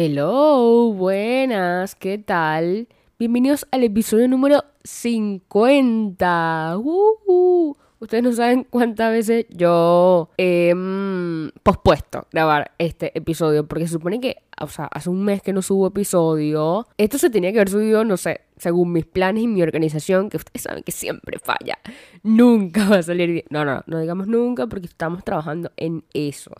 Hello, buenas, ¿qué tal? Bienvenidos al episodio número 50. Uh, ustedes no saben cuántas veces yo he mm, pospuesto grabar este episodio, porque se supone que, o sea, hace un mes que no subo episodio. Esto se tenía que haber subido, no sé, según mis planes y mi organización, que ustedes saben que siempre falla. Nunca va a salir bien. No, no, no digamos nunca porque estamos trabajando en eso.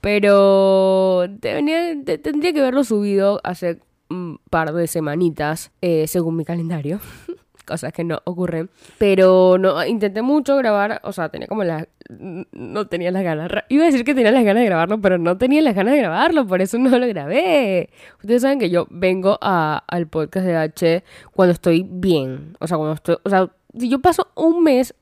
Pero tendría que haberlo subido hace un par de semanitas, eh, según mi calendario. Cosas que no ocurren. Pero no, intenté mucho grabar, o sea, tenía como las... No tenía las ganas. Iba a decir que tenía las ganas de grabarlo, pero no tenía las ganas de grabarlo, por eso no lo grabé. Ustedes saben que yo vengo al podcast de H cuando estoy bien. O sea, cuando estoy... O sea, si yo paso un mes...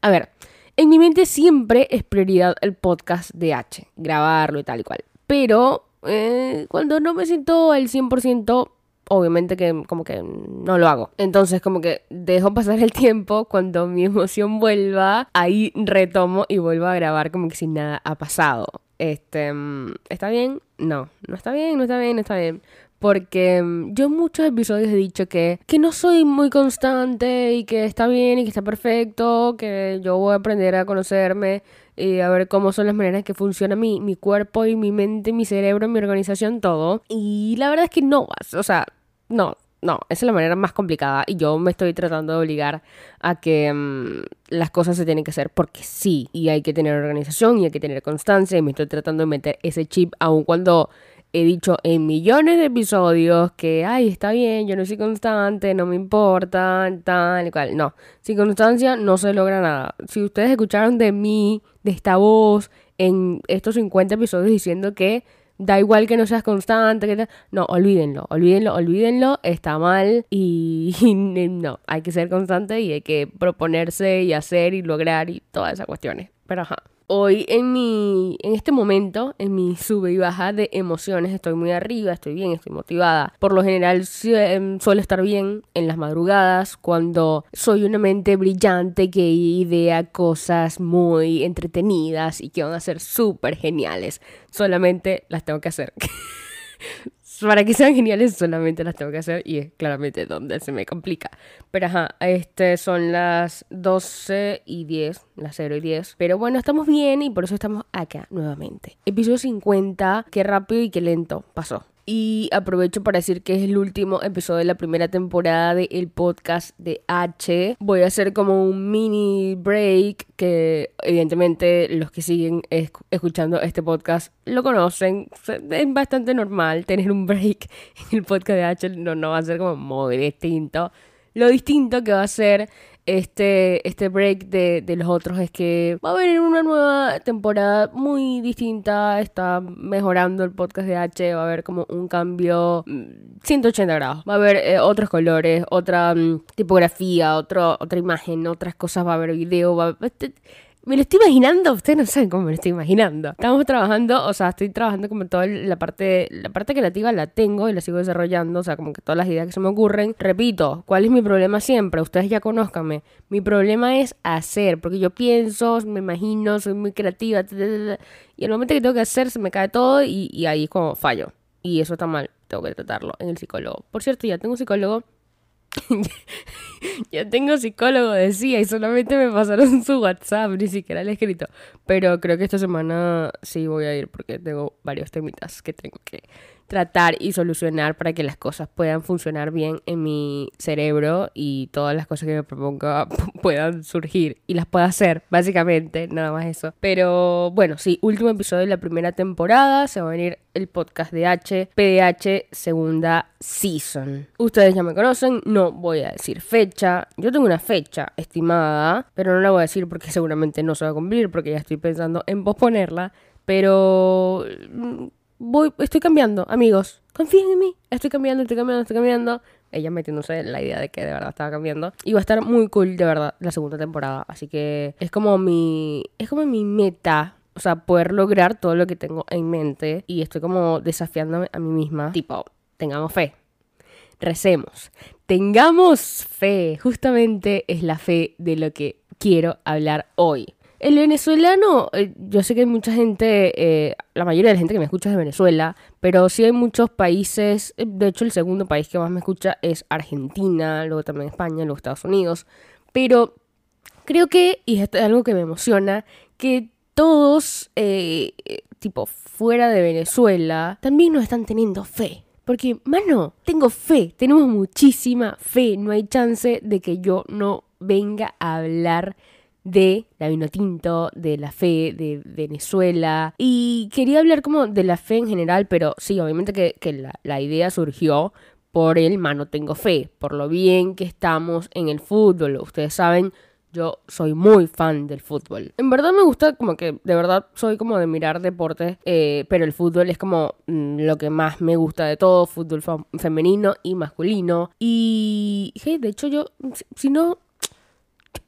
A ver, en mi mente siempre es prioridad el podcast de H, grabarlo y tal y cual. Pero eh, cuando no me siento al 100%, obviamente que como que no lo hago. Entonces como que dejo pasar el tiempo, cuando mi emoción vuelva, ahí retomo y vuelvo a grabar como que sin nada ha pasado. Este, mm, ¿está bien? No, no está bien, no está bien, no está bien. Porque mm, yo en muchos episodios he dicho que, que no soy muy constante y que está bien y que está perfecto, que yo voy a aprender a conocerme y a ver cómo son las maneras que funciona mi, mi cuerpo y mi mente, mi cerebro, mi organización, todo. Y la verdad es que no, o sea, no, no, esa es la manera más complicada y yo me estoy tratando de obligar a que mm, las cosas se tienen que hacer porque sí, y hay que tener organización y hay que tener constancia y me estoy tratando de meter ese chip aun cuando he dicho en millones de episodios que, ay, está bien, yo no soy constante, no me importa, tal y cual. No, sin constancia no se logra nada. Si ustedes escucharon de mí, de esta voz, en estos 50 episodios diciendo que da igual que no seas constante, que no, olvídenlo, olvídenlo, olvídenlo, está mal y, no, hay que ser constante y hay que proponerse y hacer y lograr y todas esas cuestiones. Pero ajá hoy en mi en este momento en mi sube y baja de emociones estoy muy arriba estoy bien estoy motivada. Por lo general suelo estar bien en las madrugadas cuando soy una mente brillante que idea cosas muy entretenidas y que van a ser súper geniales. Solamente las tengo que hacer para que sean geniales solamente las tengo que hacer y es claramente donde se me complica. Pero ajá, este son las 12 y 10, las 0 y 10. Pero bueno, estamos bien y por eso estamos acá nuevamente. Episodio 50, qué rápido y qué lento pasó. Y aprovecho para decir que es el último episodio de la primera temporada del podcast de H. Voy a hacer como un mini break que evidentemente los que siguen escuchando este podcast lo conocen. Es bastante normal tener un break en el podcast de H. No, no va a ser como muy distinto. Lo distinto que va a ser este, este break de, de, los otros es que va a haber una nueva temporada muy distinta, está mejorando el podcast de H, va a haber como un cambio 180 mm, grados, va a haber eh, otros colores, otra mm, tipografía, otro, otra imagen, otras cosas, va a haber video, va a... Este, me lo estoy imaginando, ustedes no saben cómo me lo estoy imaginando. Estamos trabajando, o sea, estoy trabajando como toda la parte, la parte creativa la tengo y la sigo desarrollando, o sea, como que todas las ideas que se me ocurren. Repito, ¿cuál es mi problema siempre? Ustedes ya conozcanme. Mi problema es hacer, porque yo pienso, me imagino, soy muy creativa, y el momento que tengo que hacer se me cae todo y, y ahí es como fallo. Y eso está mal, tengo que tratarlo en el psicólogo. Por cierto, ya tengo un psicólogo ya tengo psicólogo, decía, y solamente me pasaron su WhatsApp, ni siquiera le he escrito. Pero creo que esta semana sí voy a ir porque tengo varios temitas que tengo que tratar y solucionar para que las cosas puedan funcionar bien en mi cerebro y todas las cosas que me proponga puedan surgir y las pueda hacer, básicamente, nada más eso. Pero bueno, sí, último episodio de la primera temporada, se va a venir el podcast de H, PDH segunda season. Ustedes ya me conocen, no voy a decir fecha, yo tengo una fecha estimada, pero no la voy a decir porque seguramente no se va a cumplir porque ya estoy pensando en posponerla, pero mm, voy, estoy cambiando, amigos. Confíen en mí. Estoy cambiando, estoy cambiando, estoy cambiando. Ella metiéndose en la idea de que de verdad estaba cambiando. Y va a estar muy cool, de verdad, la segunda temporada. Así que es como mi. Es como mi meta. O sea, poder lograr todo lo que tengo en mente. Y estoy como desafiándome a mí misma. Tipo, tengamos fe. Recemos. Tengamos fe. Justamente es la fe de lo que quiero hablar hoy. El venezolano, eh, yo sé que hay mucha gente, eh, la mayoría de la gente que me escucha es de Venezuela, pero sí hay muchos países, eh, de hecho el segundo país que más me escucha es Argentina, luego también España, luego Estados Unidos, pero creo que, y esto es algo que me emociona, que todos, tipo, fuera de Venezuela, también nos están teniendo fe. Porque, mano, tengo fe, tenemos muchísima fe, no hay chance de que yo no venga a hablar de la vino tinto, de la fe de Venezuela. Y quería hablar como de la fe en general, pero sí, obviamente que, la, idea surgió por el mano tengo fe, por lo bien que estamos en el fútbol. Ustedes saben, yo soy muy fan del fútbol. En verdad me gusta como que, de verdad, soy como de mirar deportes, eh, pero el fútbol es como mm, lo que más me gusta de todo, fútbol femenino y masculino. Y, de hecho yo, si no,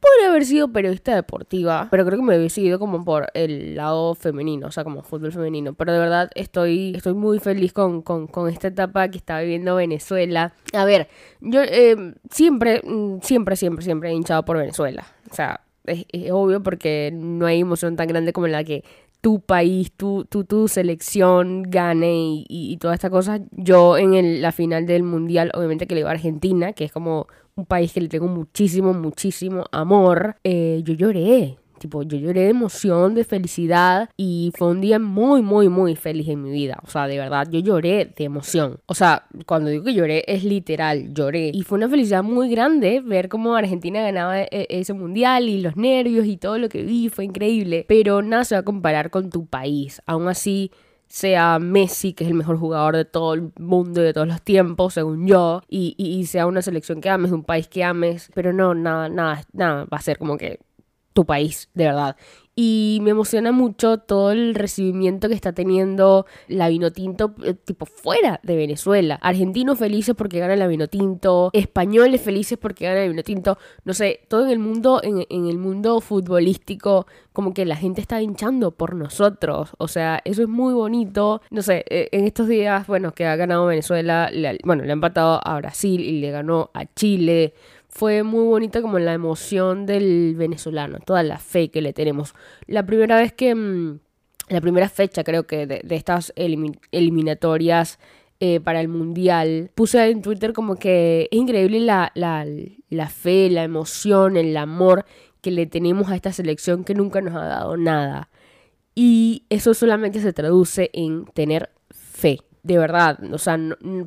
podría haber sido periodista deportiva, pero creo que me hubiese ido como por el lado femenino, o sea, como fútbol femenino. Pero de verdad estoy, estoy muy feliz con, esta etapa que está viviendo Venezuela. A ver, yo eh, siempre, mm, siempre, siempre, siempre he hinchado por Venezuela. O sea, es, obvio porque no hay emoción tan grande como la que tu país, tu, tu, tu selección gane y, y, toda esta cosa. Yo en la final del mundial, obviamente que le iba a Argentina, que es como un país que le tengo muchísimo, muchísimo amor, eh, yo lloré. Tipo, yo lloré de emoción, de felicidad y fue un día muy, muy, muy feliz en mi vida. O sea, de verdad, yo lloré de emoción. O sea, cuando digo que lloré, es literal, lloré. Y fue una felicidad muy grande ver cómo Argentina ganaba e-, ese mundial y los nervios y todo lo que vi, fue increíble. Pero nada se va a comparar con tu país. Aún así, sea Messi, que es el mejor jugador de todo el mundo y de todos los tiempos, según yo, y, y, sea una selección que ames, un país que ames, pero no, nada, nada, nada, va a ser como que tu país, de verdad. Y me emociona mucho todo el recibimiento que está teniendo la Vinotinto, eh, tipo fuera de Venezuela. Argentinos felices porque gana la Vinotinto, españoles felices porque gana la Vinotinto. No sé, todo en el mundo, en, el mundo futbolístico, como que la gente está hinchando por nosotros. O sea, eso es muy bonito. No sé, eh, en estos días, bueno, que ha ganado Venezuela, bueno, le ha empatado a Brasil y le ganó a Chile fue muy bonita como la emoción del venezolano, toda la fe que le tenemos. La primera vez que, mm, la primera fecha creo que de, estas eliminatorias eh, para el mundial, puse en Twitter como que es increíble la, la, la fe, la emoción, el amor que le tenemos a esta selección que nunca nos ha dado nada. Y eso solamente se traduce en tener de verdad, o sea,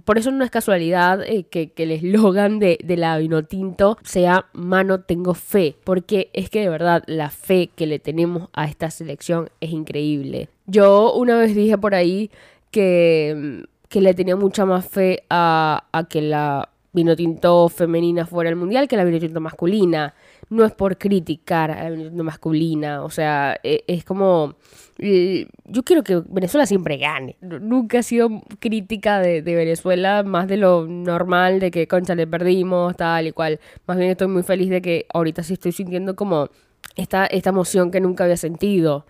por eso no es casualidad eh, que, el eslogan de, de la Vinotinto sea mano tengo fe, porque es que de verdad la fe que le tenemos a esta selección es increíble. Yo una vez dije por ahí que, que le tenía mucha más fe a, a que la Vinotinto femenina fuera el mundial que la Vinotinto masculina no es por criticar a la masculina, o sea, e, es, como, yo quiero que Venezuela siempre gane, nunca he sido crítica de, Venezuela más de lo normal, de que concha le perdimos, tal y cual, más bien estoy muy feliz de que ahorita sí estoy sintiendo como esta, esta emoción que nunca había sentido.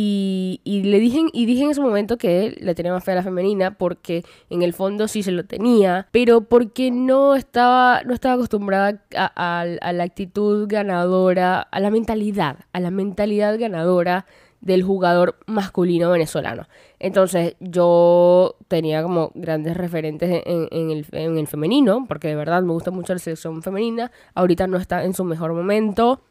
Y, le dije, y dije en ese momento que le tenía más fe a la femenina porque en el fondo sí se lo tenía, pero porque no estaba, no estaba acostumbrada a, a la actitud ganadora, a la mentalidad, a la mentalidad ganadora del jugador masculino venezolano. Entonces yo tenía como grandes referentes en, en, el, en, el, femenino, porque de verdad me gusta mucho la selección femenina. Ahorita no está en su mejor momento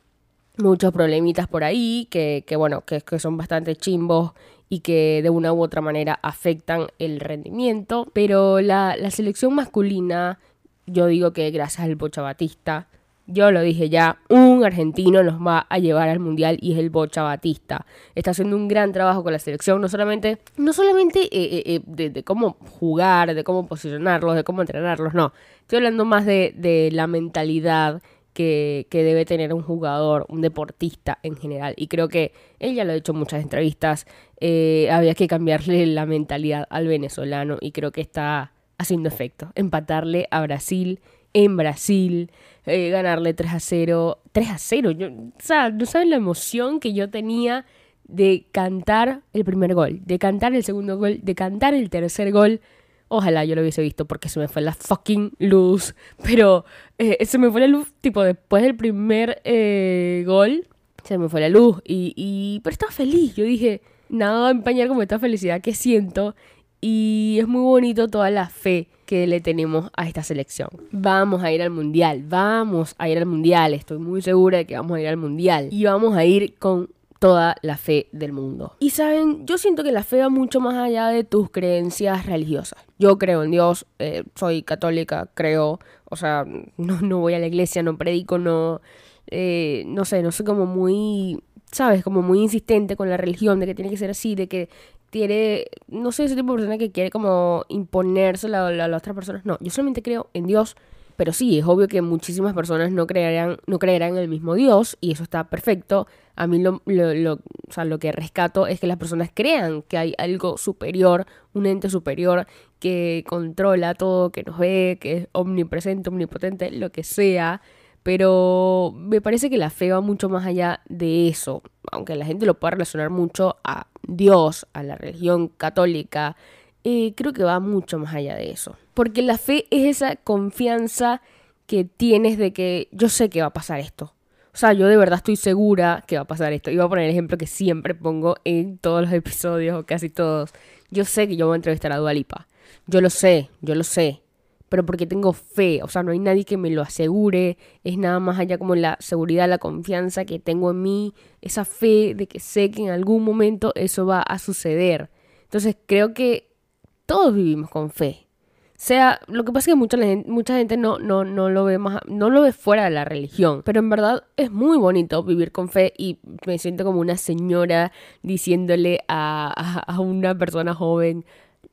muchos problemitas por ahí que, que bueno, que, que, son bastante chimbos y que de una u otra manera afectan el rendimiento. Pero la, la selección masculina, yo digo que gracias al Bocha Batista, yo lo dije ya, un argentino nos va a llevar al mundial y es el Bocha Batista. Está haciendo un gran trabajo con la selección, no solamente, no solamente eh, eh, eh, de, de, cómo jugar, de cómo posicionarlos, de cómo entrenarlos, no. Estoy hablando más de, de la mentalidad que, debe tener un jugador, un deportista en general. Y creo que él ya lo ha dicho en muchas entrevistas, eh, había que cambiarle la mentalidad al venezolano y creo que está haciendo efecto. Empatarle a Brasil en Brasil, eh, ganarle 3 a 0. 3 a 0, yo, o no saben la emoción que yo tenía de cantar el primer gol, de cantar el segundo gol, de cantar el tercer gol. Ojalá yo lo hubiese visto porque se me fue la fucking luz. Pero eh, se me fue la luz, tipo, después del primer eh, gol. se me fue la luz y, pero estaba feliz. Yo dije, nada va a empañar como esta felicidad que siento y es muy bonito toda la fe que le tenemos a esta selección. Vamos a ir al mundial, vamos a ir al mundial, estoy muy segura de que vamos a ir al mundial y vamos a ir con toda la fe del mundo. Y saben, yo siento que la fe va mucho más allá de tus creencias religiosas. Yo creo en Dios, eh, soy católica, creo, o sea, no, no voy a la iglesia, no predico, no, eh, no sé, no soy como muy, sabes, como muy insistente con la religión, de que tiene que ser así, de que tiene, no soy ese tipo de persona que quiere como imponerse a, las otras personas. No, yo solamente creo en Dios. Pero sí, es obvio que muchísimas personas no creerán, no creerán en el mismo Dios y eso está perfecto. A mí lo, lo, o sea, lo que rescato es que las personas crean que hay algo superior, un ente superior que controla todo, que nos ve, que es omnipresente, omnipotente, lo que sea. Pero me parece que la fe va mucho más allá de eso, aunque la gente lo pueda relacionar mucho a Dios, a la religión católica, eh, creo que va mucho más allá de eso. Porque la fe es esa confianza que tienes de que yo sé que va a pasar esto. O sea, yo de verdad estoy segura que va a pasar esto. Y voy a poner el ejemplo que siempre pongo en todos los episodios, o casi todos. Yo sé que yo voy a entrevistar a Dualipa. Yo lo sé, yo lo sé pero porque tengo fe, o sea, no hay nadie que me lo asegure, es nada más allá como la seguridad, la confianza que tengo en mí, esa fe de que sé que en algún momento eso va a suceder. Entonces creo que todos vivimos con fe. Sea, lo que pasa es que mucha mucha gente no, no, no lo ve más, no lo ve fuera de la religión. Pero en verdad es muy bonito vivir con fe y me siento como una señora diciéndole a, a una persona joven,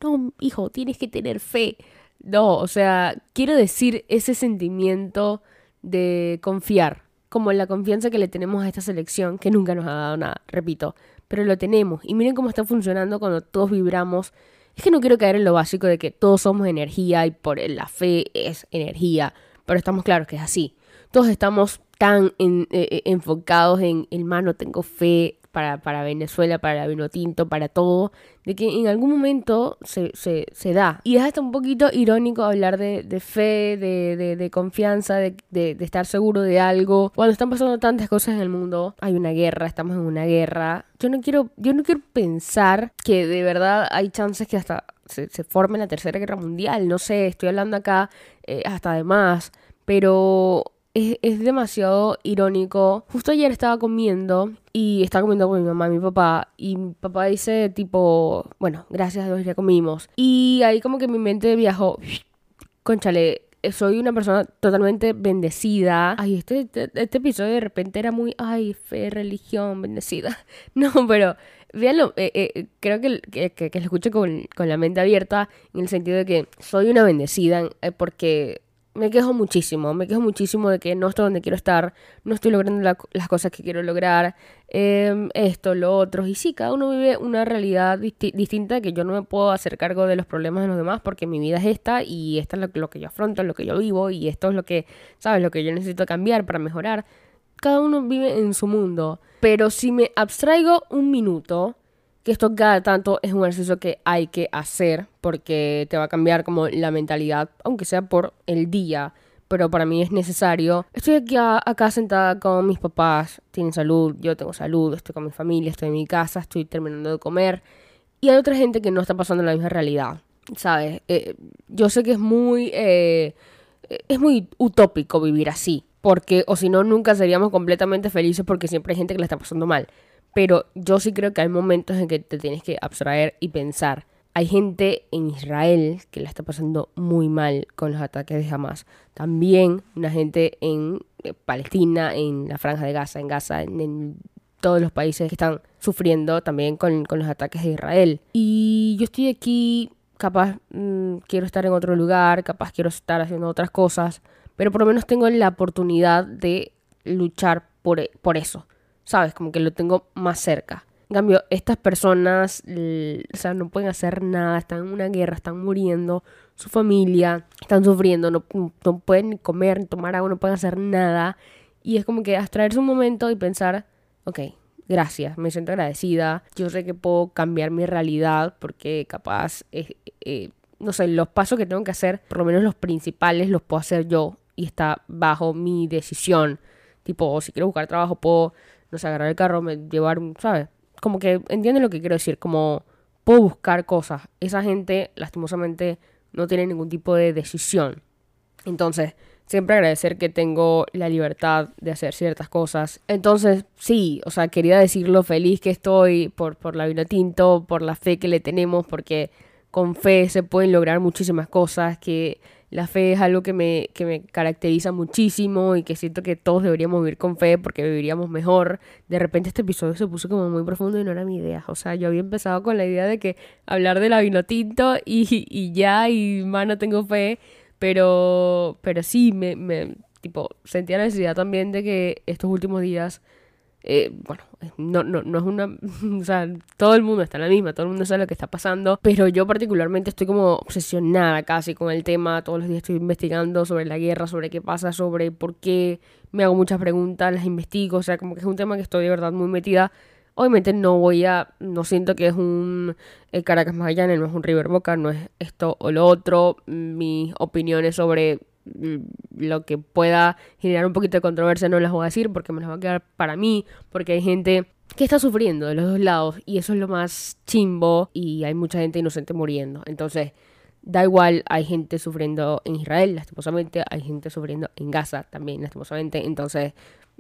no, hijo, tienes que tener fe. No, o sea, quiero decir ese sentimiento de confiar, como la confianza que le tenemos a esta selección, que nunca nos ha dado nada, repito, pero lo tenemos. Y miren cómo está funcionando cuando todos vibramos. Es que no quiero caer en lo básico de que todos somos energía y por la fe es energía, pero estamos claros que es así. Todos estamos tan eh, eh, enfocados en, hermano, tengo fe, para, Venezuela, para vino tinto, para todo, de que en algún momento se, se, se da. Y es hasta un poquito irónico hablar de, de fe, de, de, confianza, de, estar seguro de algo. Cuando están pasando tantas cosas en el mundo, hay una guerra, estamos en una guerra. Yo no quiero, yo no quiero pensar que de verdad hay chances que hasta se, se forme la tercera guerra mundial. No sé, estoy hablando acá eh, hasta de más. Pero es, demasiado irónico. Justo ayer estaba comiendo y estaba comiendo con mi mamá y mi papá y mi papá dice tipo, bueno, gracias a Dios ya comimos. Y ahí como que mi mente viajó, conchale, soy una persona totalmente bendecida. Ay, este, este, este, episodio de repente era muy, ay, fe, religión, bendecida. No, pero véanlo, eh, eh, creo que, que, que, lo escucho con, con, la mente abierta en el sentido de que soy una bendecida eh, porque me quejo muchísimo, me quejo muchísimo de que no estoy donde quiero estar, no estoy logrando las cosas que quiero lograr, em, esto, lo otro. Y sí, cada uno vive una realidad distinta que yo no me puedo hacer cargo de los problemas de los demás porque mi vida es esta y esto es lo, que yo afronto, lo que yo vivo y esto es lo que, ¿sabes? Lo que yo necesito cambiar para mejorar. Cada uno vive en su mundo. Pero si me abstraigo un minuto que esto cada tanto es un ejercicio que hay que hacer porque te va a cambiar como la mentalidad, aunque sea por el día, pero para mí es necesario. Estoy aquí acá sentada con mis papás, tienen salud, yo tengo salud, estoy con mi familia, estoy en mi casa, estoy terminando de comer y hay otra gente que no está pasando la misma realidad, ¿sabes? Eh, yo sé que es muy... Eh, es muy utópico vivir así, porque o si no nunca seríamos completamente felices porque siempre hay gente que la está pasando mal. Pero yo sí creo que hay momentos en que te tienes que abstraer y pensar. Hay gente en Israel que la está pasando muy mal con los ataques de Hamas. También una gente en eh, Palestina, en la Franja de Gaza, en Gaza, en, todos los países que están sufriendo también con, los ataques de Israel. Y yo estoy aquí, capaz mm, quiero estar en otro lugar, capaz quiero estar haciendo otras cosas, pero por lo menos tengo la oportunidad de luchar por, por eso. ¿Sabes? Como que lo tengo más cerca. En cambio, estas personas, o sea, no pueden hacer nada, están en una guerra, están muriendo, su familia, están sufriendo, no, no pueden comer, ni tomar agua, no pueden hacer nada. Y es como que abstraerse un momento y pensar, ok, gracias, me siento agradecida, yo sé que puedo cambiar mi realidad porque capaz, eh, no sé, los pasos que tengo que hacer, por lo menos los principales, los puedo hacer yo y está bajo mi decisión. Tipo, si quiero buscar trabajo, puedo no sé, agarrar el carro, me, llevar, ¿sabes? Como que entienden lo que quiero decir, como puedo buscar cosas. Esa gente, lastimosamente, no tiene ningún tipo de decisión. Entonces, siempre agradecer que tengo la libertad de hacer ciertas cosas. Entonces, sí, o sea, quería decir lo feliz que estoy por, por la vino tinto, por la fe que le tenemos, porque con fe se pueden lograr muchísimas cosas, que la fe es algo que me, que me caracteriza muchísimo y que siento que todos deberíamos vivir con fe porque viviríamos mejor. De repente este episodio se puso como muy profundo y no era mi idea. O sea, yo había empezado con la idea de que hablar de la vino tinto y, y ya, y más no tengo fe. Pero, pero sí, me, me tipo, sentía la necesidad también de que estos últimos días eh, bueno, no, no, no es una... O sea, todo el mundo está en la misma, todo el mundo sabe lo que está pasando, pero yo particularmente estoy como obsesionada casi con el tema, todos los días estoy investigando sobre la guerra, sobre qué pasa, sobre por qué, me hago muchas preguntas, las investigo, o sea, como que es un tema que estoy de verdad muy metida. Obviamente no voy a, no siento que es un eh, Caracas Magallanes, no es un River Boca, no es esto o lo otro. Mis opiniones sobre lo que pueda generar un poquito de controversia no las voy a decir porque me las va a quedar para mí, porque hay gente que está sufriendo de los dos lados y eso es lo más chimbo y hay mucha gente inocente muriendo. Entonces, da igual, hay gente sufriendo en Israel, lastimosamente, hay gente sufriendo en Gaza también, lastimosamente. Entonces,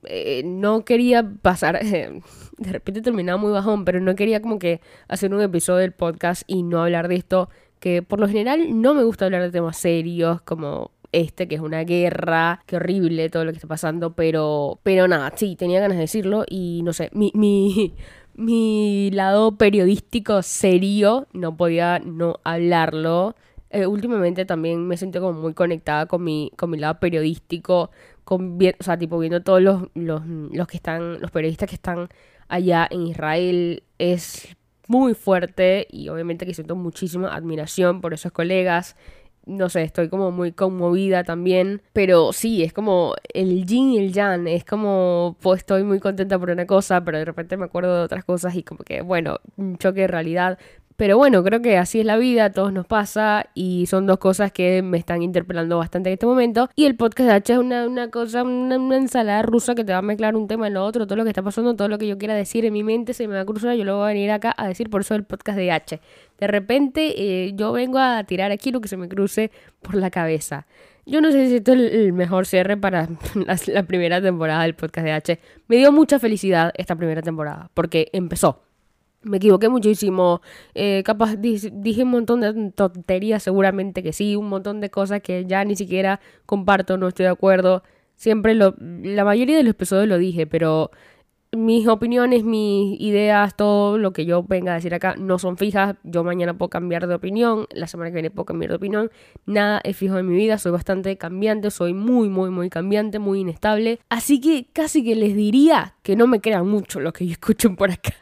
eh, no quería pasar, de repente terminaba muy bajón, pero no quería como que hacer un episodio del podcast y no hablar de esto, que por lo general no me gusta hablar de temas serios como este, que es una guerra, qué horrible todo lo que está pasando, pero, pero nada, sí, tenía ganas de decirlo y no sé, mi, mi, mi lado periodístico serio no podía no hablarlo. Eh, últimamente también me siento como muy conectada con mi, con mi lado periodístico, con, o sea, tipo viendo todos los, los, los que están, los periodistas que están allá en Israel, es muy fuerte y obviamente que siento muchísima admiración por esos colegas no sé, estoy como muy conmovida también, pero sí, es como el yin y el yang, es como, pues estoy muy contenta por una cosa, pero de repente me acuerdo de otras cosas y como que, bueno, un choque de realidad, pero bueno, creo que así es la vida, a todos nos pasa y son dos cosas que me están interpelando bastante en este momento. Y el podcast de H es una, una cosa, una, ensalada rusa que te va a mezclar un tema en lo otro, todo lo que está pasando, todo lo que yo quiera decir en mi mente se me va a cruzar, yo lo voy a venir acá a decir por eso el podcast de H. De repente eh, yo vengo a tirar aquí lo que se me cruce por la cabeza. Yo no sé si esto es el mejor cierre para la primera temporada del podcast de H. Me dio mucha felicidad esta primera temporada porque empezó me equivoqué muchísimo, eh, capaz dije un montón de tonterías, seguramente que sí, un montón de cosas que ya ni siquiera comparto, no estoy de acuerdo. Siempre lo, la mayoría de los episodios lo dije, pero mis opiniones, mis ideas, todo lo que yo venga a decir acá no son fijas. Yo mañana puedo cambiar de opinión, la semana que viene puedo cambiar de opinión. Nada es fijo en mi vida, soy bastante cambiante, soy muy, muy, muy cambiante, muy inestable. Así que casi que les diría que no me crean mucho lo que yo escucho por acá.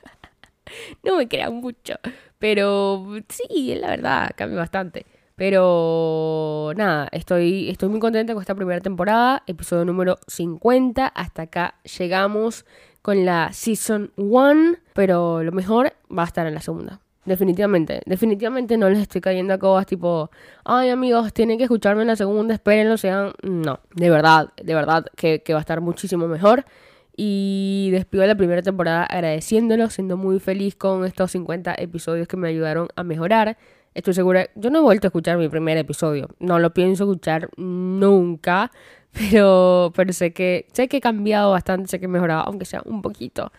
no me crean mucho. Pero sí, la verdad, cambia bastante. Pero nada, estoy, estoy muy contenta con esta primera temporada, episodio número 50. Hasta acá llegamos con la Season 1, pero lo mejor va a estar en la segunda. Definitivamente, definitivamente no les estoy cayendo a cobas tipo, ay amigos, tienen que escucharme en la segunda, espérenlo, sean... No, de verdad, de verdad que va a estar muchísimo mejor. Y despido la primera temporada agradeciéndolo, siendo muy feliz con estos 50 episodios que me ayudaron a mejorar. Estoy segura, yo no he vuelto a escuchar mi primer episodio, no lo pienso escuchar nunca, pero, pero sé, que, sé que he cambiado bastante, sé que he mejorado, aunque sea un poquito.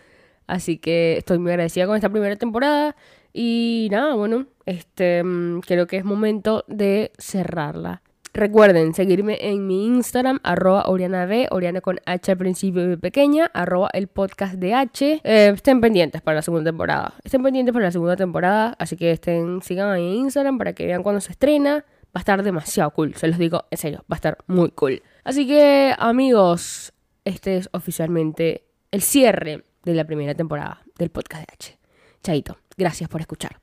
Así que estoy muy agradecida con esta primera temporada. Y nada, bueno, este mm, creo que es momento de cerrarla. Recuerden seguirme en mi Instagram, arroba Oriana B, Oriana con H al principio y pequeña, arroba el podcast de H. Eh, estén pendientes para la segunda temporada. Estén pendientes para la segunda temporada, así que estén, sigan ahí en Instagram para que vean cuando se estrena. Va a estar demasiado cool, se los digo en serio, va a estar muy cool. Así que amigos, este es oficialmente el cierre de la primera temporada del podcast de H. Chaito, gracias por escuchar.